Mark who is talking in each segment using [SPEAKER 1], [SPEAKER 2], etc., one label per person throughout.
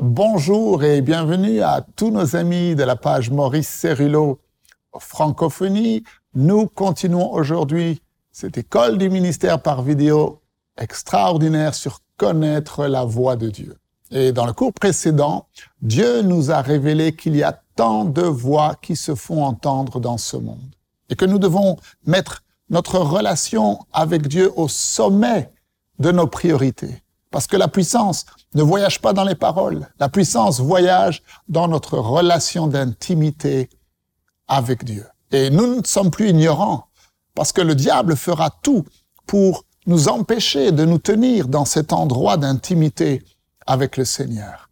[SPEAKER 1] Bonjour et bienvenue à tous nos amis de la page Maurice Cerullo Francophonie. Nous continuons aujourd'hui cette école du ministère par vidéo extraordinaire sur connaître la voix de Dieu. Et dans le cours précédent, Dieu nous a révélé qu'il y a tant de voix qui se font entendre dans ce monde et que nous devons mettre notre relation avec Dieu au sommet de nos priorités. Parce que la puissance ne voyage pas dans les paroles. La puissance voyage dans notre relation d'intimité avec Dieu. Et nous ne sommes plus ignorants parce que le diable fera tout pour nous empêcher de nous tenir dans cet endroit d'intimité avec le Seigneur.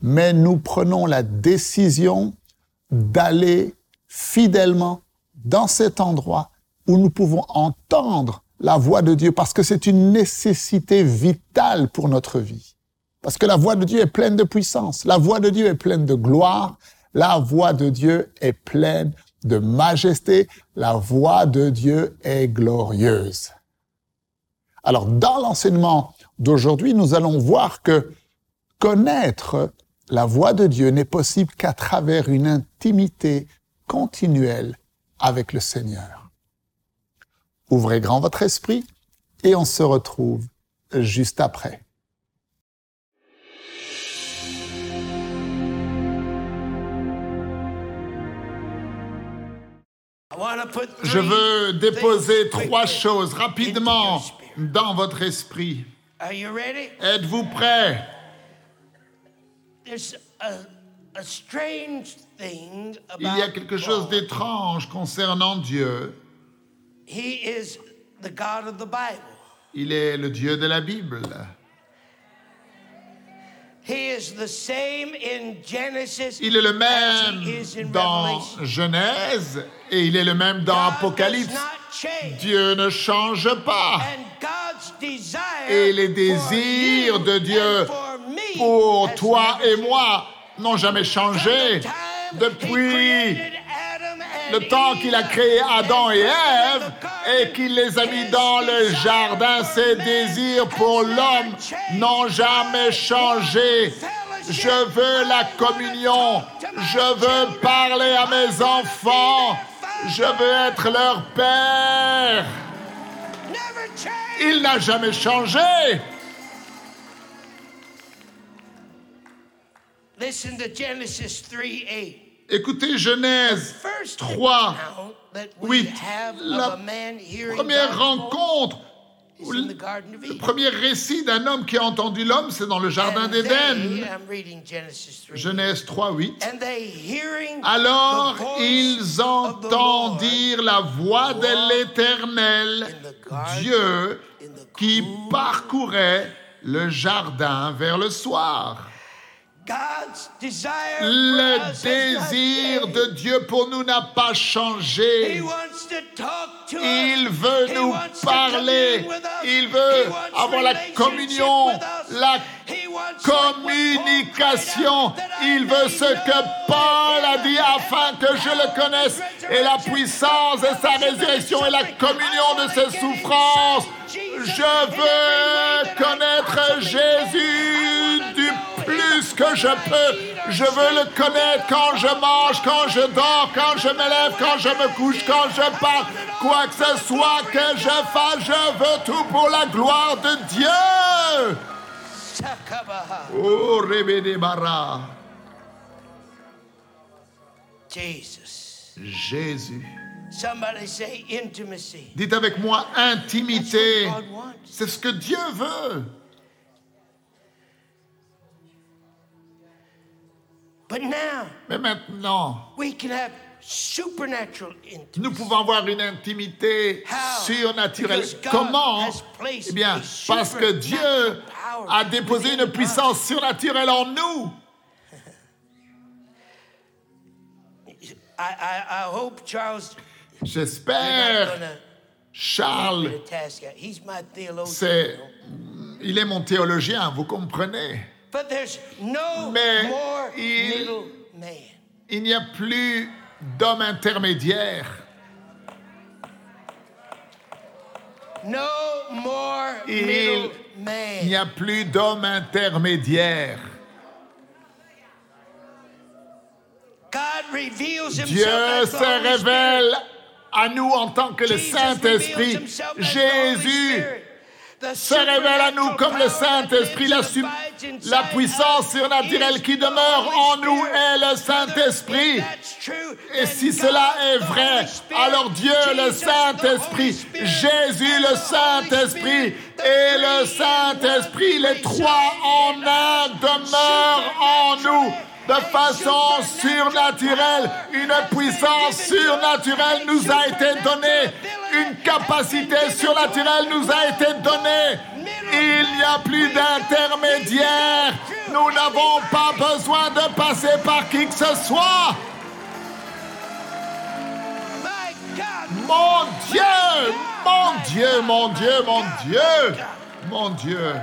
[SPEAKER 1] Mais nous prenons la décision d'aller fidèlement dans cet endroit où nous pouvons entendre la voix de Dieu parce que c'est une nécessité vitale pour notre vie. Parce que la voix de Dieu est pleine de puissance, la voix de Dieu est pleine de gloire, la voix de Dieu est pleine de majesté, la voix de Dieu est glorieuse. Alors, dans l'enseignement d'aujourd'hui, nous allons voir que connaître la voix de Dieu n'est possible qu'à travers une intimité continuelle avec le Seigneur. Ouvrez grand votre esprit et on se retrouve juste après. Je veux déposer trois choses rapidement dans votre esprit. Êtes-vous prêts? Il y a quelque chose d'étrange concernant Dieu. Il est le Dieu de la Bible. Il est le même dans Genèse et il est le même dans Apocalypse. Dieu ne change pas. Et les désirs de Dieu pour toi et moi n'ont jamais changé depuis le temps qu'il a créé Adam et Ève et qu'il les a mis dans le jardin, ses désirs pour l'homme n'ont jamais changé. Je veux la communion. Je veux parler à mes enfants. Je veux être leur père. Il n'a jamais changé. Listen to Genesis 3 Écoutez Genèse 3, 8, la première rencontre, le premier récit d'un homme qui a entendu l'homme, c'est dans le Jardin d'Éden. Genèse 3, 8. Alors ils entendirent la voix de l'Éternel, Dieu, qui parcourait le jardin vers le soir. Le désir de Dieu pour nous n'a pas changé. Il veut nous parler. Il veut avoir la communion, la communication. Il veut ce que Paul a dit afin que je le connaisse et la puissance de sa résurrection et la communion de ses souffrances. Je veux connaître Jésus que je peux. Je veux le connaître quand je mange, quand je dors, quand je me lève, quand je me couche, quand je parle. Quoi que ce soit que je fasse, je veux tout pour la gloire de Dieu. Oh, Jésus. Dites avec moi intimité. C'est ce que Dieu veut. Mais maintenant, nous pouvons avoir une intimité surnaturelle. Comment? Eh bien, parce que Dieu a déposé une puissance surnaturelle en nous. J'espère, Charles, il est mon théologien, vous comprenez? Mais il, il n'y a plus d'homme intermédiaire. Il n'y a plus d'homme intermédiaire. Dieu se révèle à nous en tant que le Saint-Esprit. Jésus se révèle à nous comme le Saint-Esprit, la, la, puissance surnaturelle qui demeure en nous est le Saint-Esprit. Et si cela est vrai, alors Dieu le Saint-Esprit, Jésus le Saint-Esprit et le Saint-Esprit, les trois en un demeurent en nous de façon surnaturelle. Une puissance surnaturelle nous a été donnée. Une capacité surnaturelle nous a été donnée. Il n'y a plus d'intermédiaire. Nous n'avons pas besoin de passer par qui que ce soit. Mon Dieu, mon Dieu, mon Dieu, mon Dieu, mon Dieu.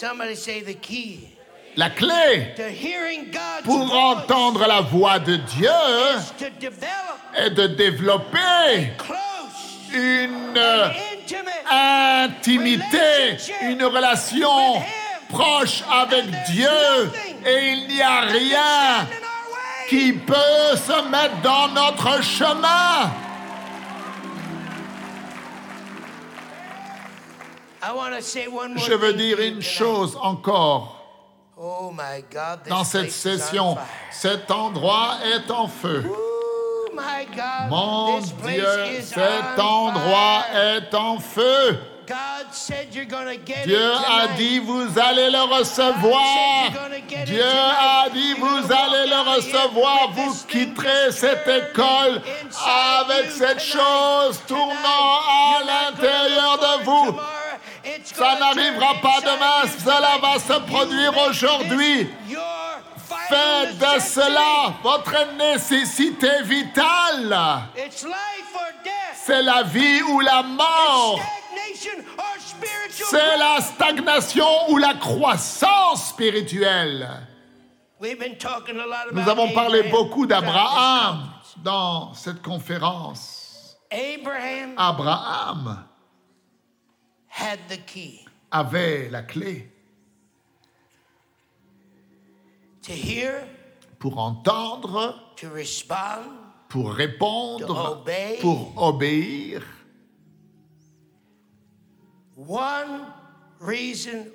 [SPEAKER 2] Somebody say the key.
[SPEAKER 1] La clé pour entendre la voix de Dieu est de développer une intimité, une relation proche avec Dieu et il n'y a rien qui peut se mettre dans notre chemin. Je veux dire une chose encore.
[SPEAKER 2] Oh
[SPEAKER 1] Dans cette session, cet endroit est en feu. Mon Dieu, cet endroit est en feu. Dieu a dit, vous allez le recevoir. Dieu a dit, vous allez le recevoir. Vous quitterez cette école avec cette chose tournant à l'intérieur de vous. Ça n'arrivera pas demain, cela va se produire aujourd'hui. Faites de cela votre nécessité vitale. C'est la vie ou la mort. C'est la stagnation ou la croissance spirituelle. Nous avons parlé beaucoup d'Abraham dans cette conférence. Abraham avait la clé pour entendre, pour répondre, pour obéir.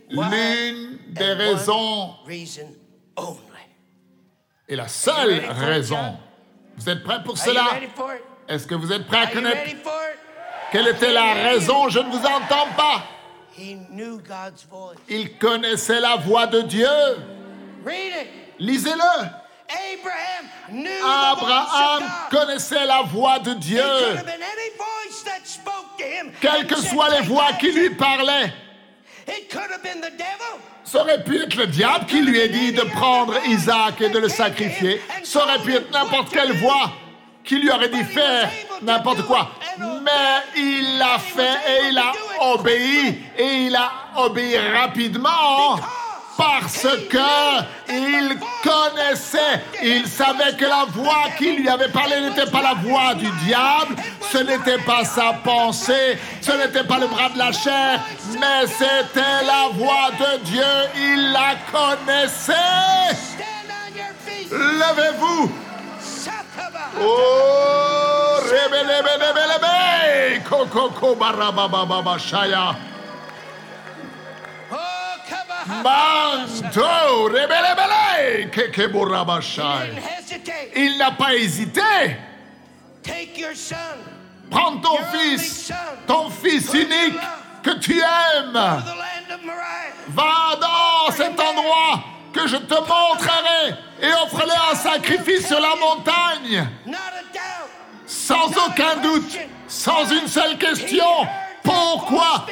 [SPEAKER 1] L'une des raisons et la seule raison. Vous êtes prêts pour cela? Est-ce que vous êtes prêts à connaître quelle était la raison? Je ne vous entends pas. Il connaissait la voix de Dieu. Lisez-le. Abraham connaissait la voix de Dieu. Quelles que soient les voix qui lui parlaient. Ça aurait pu être le diable qui lui a dit de prendre Isaac et de le sacrifier. Ça aurait pu être n'importe quelle voix qui lui aurait dit faire n'importe quoi. Mais il l'a fait et il a obéi. Et il a obéi rapidement. Parce que il connaissait, il savait que la voix qui lui avait parlé n'était pas la voix du diable, ce n'était pas sa pensée, ce n'était pas le bras de la chair, mais c'était la voix de Dieu, il la connaissait. Levez-vous. Oh, Coco barababa shaya. Manto rebelebele keke borabashai. Il n'a pas hésité. Prends ton fils, ton fils unique que tu aimes. Va dans cet endroit que je te montrerai et offre-le un sacrifice sur la montagne. Sans aucun doute, sans une seule question. Pourquoi?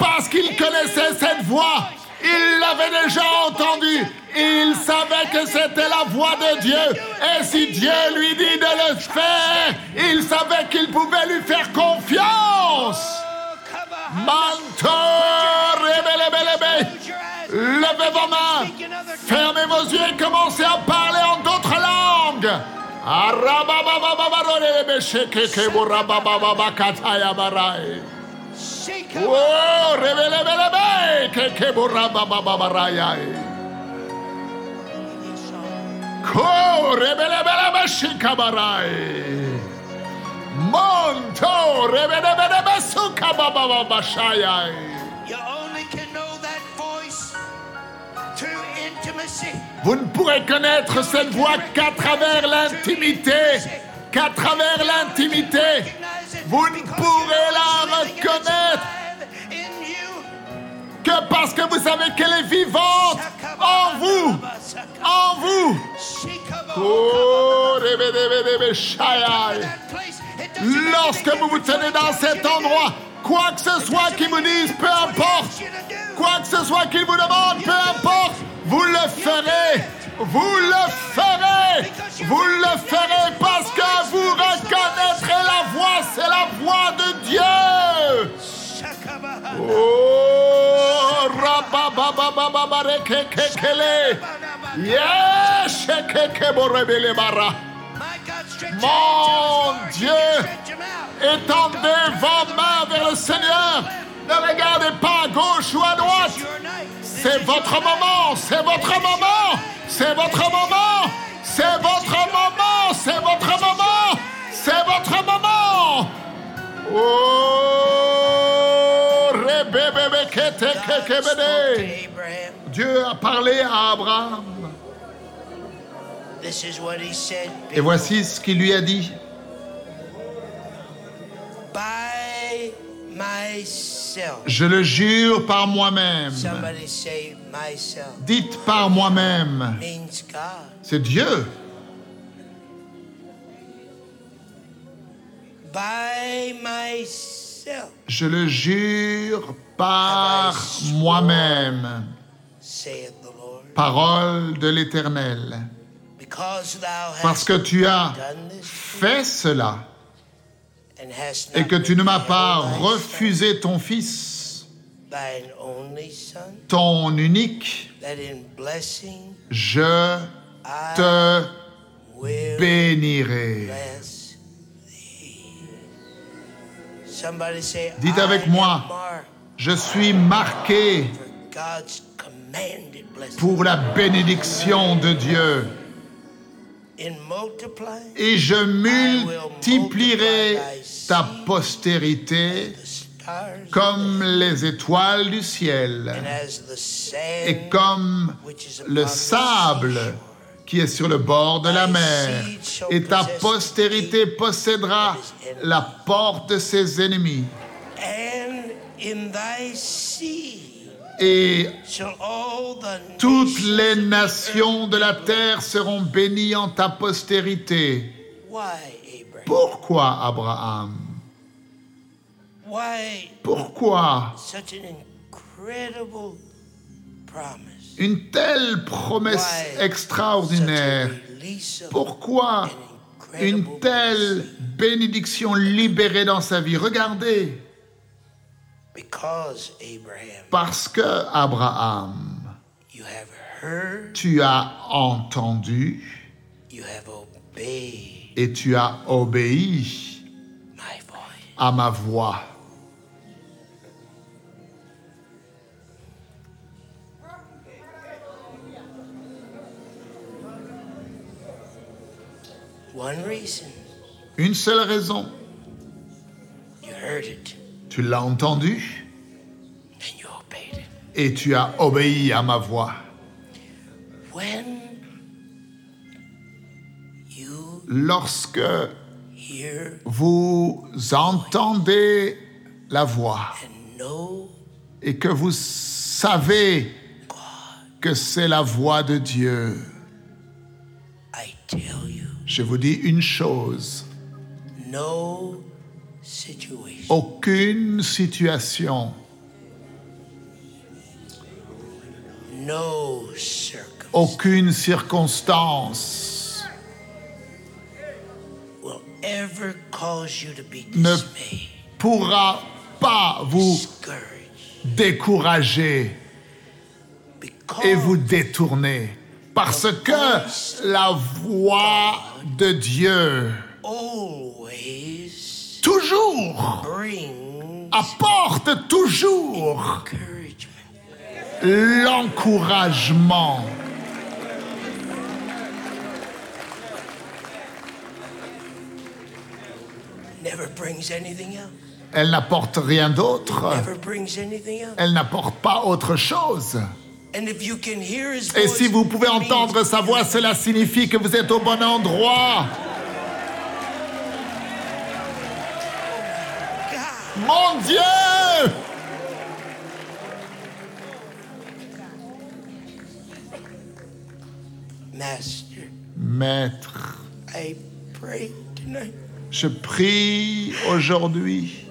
[SPEAKER 1] Parce qu'il connaissait cette voix. Il l'avait déjà entendue. Il savait que c'était la voix de Dieu. Et si Dieu lui dit de le faire, il savait qu'il pouvait lui faire confiance. Levez vos mains, fermez vos yeux et commencez à parler en d'autres langues. Oh, shikabarai. Vous ne pourrez connaître cette voix qu'à travers l'intimité. Qu'à travers l'intimité. Vous ne pourrez la reconnaître que parce que vous savez qu'elle est vivante en vous. En vous. Oh. Lorsque vous vous tenez dans cet endroit, quoi que ce soit qu'ils vous disent, peu importe, quoi que ce soit qu'ils vous demandent, peu importe, vous le ferez. Vous le ferez. Vous le ferez parce que vous reconnaîtrez la voix, c'est la voix de Dieu. Oh. Mon Dieu, étendez vos mains vers le Seigneur. Ne regardez pas à gauche ou à droite. C'est votre moment, c'est votre moment, c'est votre moment, c'est votre moment, c'est votre moment, c'est votre moment. Oh, Dieu a parlé à Abraham. Et voici ce qu'il lui a dit.
[SPEAKER 2] By.
[SPEAKER 1] Je le jure par moi-même. Dites par moi-même. C'est Dieu.
[SPEAKER 2] By myself.
[SPEAKER 1] Je le jure par moi-même. Parole de l'Éternel. Parce que tu as fait cela et que tu ne m'as pas refusé ton Fils, ton unique, je te bénirai. Dites avec moi. Je suis marqué pour la bénédiction de Dieu. Et je multiplierai ta postérité comme les étoiles du ciel et comme le sable qui est sur le bord de la mer. Et ta postérité possédera la porte de ses ennemis. Et toutes les
[SPEAKER 2] nations
[SPEAKER 1] de la terre seront bénies en ta postérité. Pourquoi Abraham? Pourquoi? une telle promesse extraordinaire. Pourquoi une telle bénédiction libérée dans sa vie? Regardez, parce que Abraham,
[SPEAKER 2] you have heard,
[SPEAKER 1] tu as entendu
[SPEAKER 2] you have obeyed
[SPEAKER 1] et tu as obéi
[SPEAKER 2] my voice.
[SPEAKER 1] à ma voix.
[SPEAKER 2] One reason
[SPEAKER 1] Une seule raison,
[SPEAKER 2] you heard it
[SPEAKER 1] tu l'as entendu? Et tu as obéi à ma voix.
[SPEAKER 2] When you
[SPEAKER 1] Lorsque
[SPEAKER 2] hear
[SPEAKER 1] vous entendez la voix et que vous savez que c'est la voix de Dieu,
[SPEAKER 2] I tell you,
[SPEAKER 1] je vous dis une chose,
[SPEAKER 2] no
[SPEAKER 1] aucune situation, aucune circonstance
[SPEAKER 2] will ever cause you to be
[SPEAKER 1] Ne- pourra pas vous décourager et vous détourner. Parce que la voix de Dieu, toujours, apporte toujours
[SPEAKER 2] encouragement.
[SPEAKER 1] l'encouragement.
[SPEAKER 2] Never brings anything else.
[SPEAKER 1] Elle n'apporte rien d'autre. Elle n'apporte pas autre chose. Et si vous pouvez entendre sa voix, cela signifie que vous êtes au bon endroit. Mon Dieu
[SPEAKER 2] Master,
[SPEAKER 1] Maître,
[SPEAKER 2] I pray tonight.
[SPEAKER 1] je prie aujourd'hui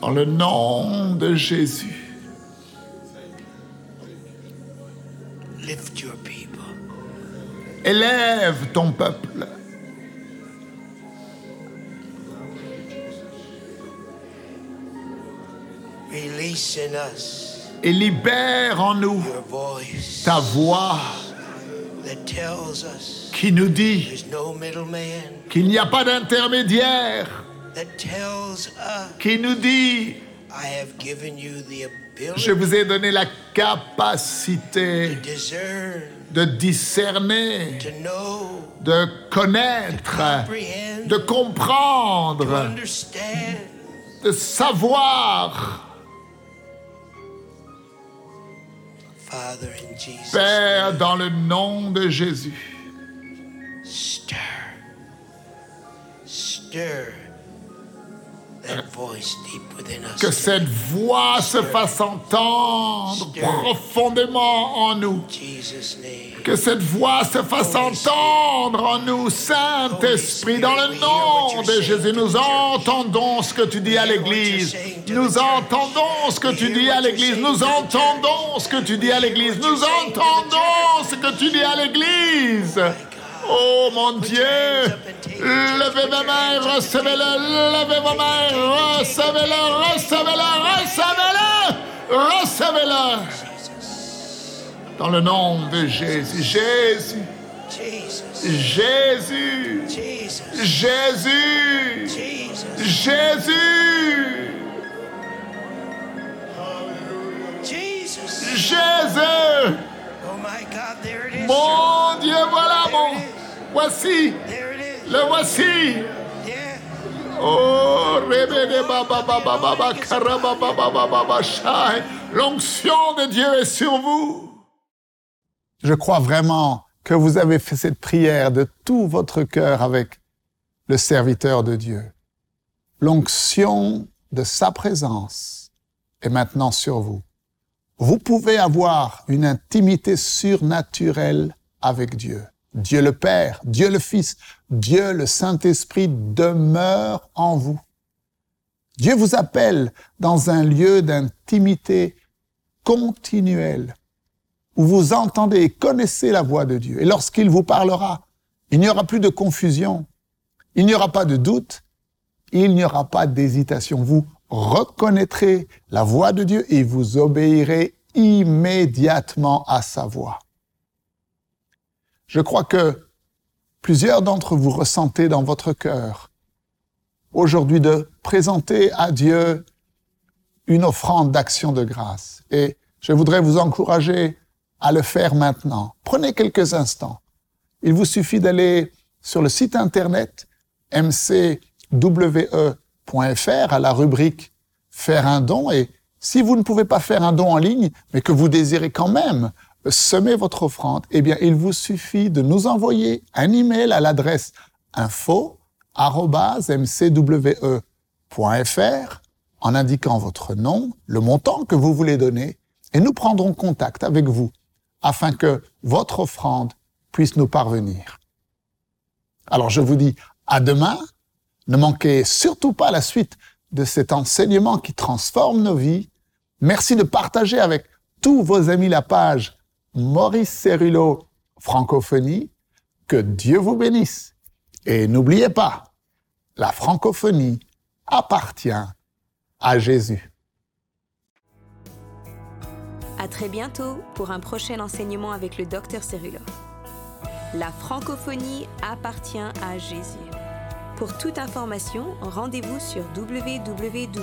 [SPEAKER 1] dans le nom de Jésus. Élève ton peuple.
[SPEAKER 2] Release in us
[SPEAKER 1] et libère en nous ta voix qui nous dit qu'il n'y a pas d'intermédiaire, qui nous dit je vous ai donné la capacité de discerner, de connaître, de comprendre, de savoir.
[SPEAKER 2] Father, in Jesus'
[SPEAKER 1] Père, dans le nom de Jésus,
[SPEAKER 2] stir, stir
[SPEAKER 1] que cette voix se fasse entendre profondément en nous. Que cette voix se fasse entendre en nous, Saint-Esprit, dans le nom de Jésus. Nous entendons ce que tu dis à l'Église. Nous entendons ce que tu dis à l'Église. Nous entendons ce que tu dis à l'Église. Nous entendons ce que tu dis à l'Église. Oh mon Dieu, levez vos mains, recevez-le, levez vos mains, recevez-le, recevez-le, recevez-le, recevez-le. Dans le nom de Jésus, Jésus, Jésus, Jésus, Jésus,
[SPEAKER 2] Jesus.
[SPEAKER 1] Jésus.
[SPEAKER 2] Oh my God, there it is.
[SPEAKER 1] Mon Dieu, voilà mon. Voici, le voici. Oh, rebede baba baba baba karaba baba baba baba shai. L'onction de Dieu est sur vous. Je crois vraiment que vous avez fait cette prière de tout votre cœur avec le serviteur de Dieu. L'onction de sa présence est maintenant sur vous. Vous pouvez avoir une intimité surnaturelle avec Dieu. Dieu le Père, Dieu le Fils, Dieu le Saint-Esprit demeure en vous. Dieu vous appelle dans un lieu d'intimité continuelle où vous entendez et connaissez la voix de Dieu. Et lorsqu'il vous parlera, il n'y aura plus de confusion, il n'y aura pas de doute, il n'y aura pas d'hésitation. Vous reconnaîtrez la voix de Dieu et vous obéirez immédiatement à sa voix. Je crois que plusieurs d'entre vous ressentez dans votre cœur aujourd'hui de présenter à Dieu une offrande d'action de grâce. Et je voudrais vous encourager à le faire maintenant. Prenez quelques instants. Il vous suffit d'aller sur le site internet mcwe.fr à la rubrique Faire un don et si vous ne pouvez pas faire un don en ligne, mais que vous désirez quand même semer votre offrande, eh bien, il vous suffit de nous envoyer un email à l'adresse info@mcwe.fr en indiquant votre nom, le montant que vous voulez donner, et nous prendrons contact avec vous afin que votre offrande puisse nous parvenir. Alors je vous dis à demain. Ne manquez surtout pas la suite de cet enseignement qui transforme nos vies. Merci de partager avec tous vos amis la page Maurice Cerullo Francophonie. Que Dieu vous bénisse. Et n'oubliez pas, la francophonie appartient à Jésus.
[SPEAKER 3] À très bientôt pour un prochain enseignement avec le Dr Cerullo. La francophonie appartient à Jésus. Pour toute information, rendez-vous sur www.mcwe.fr.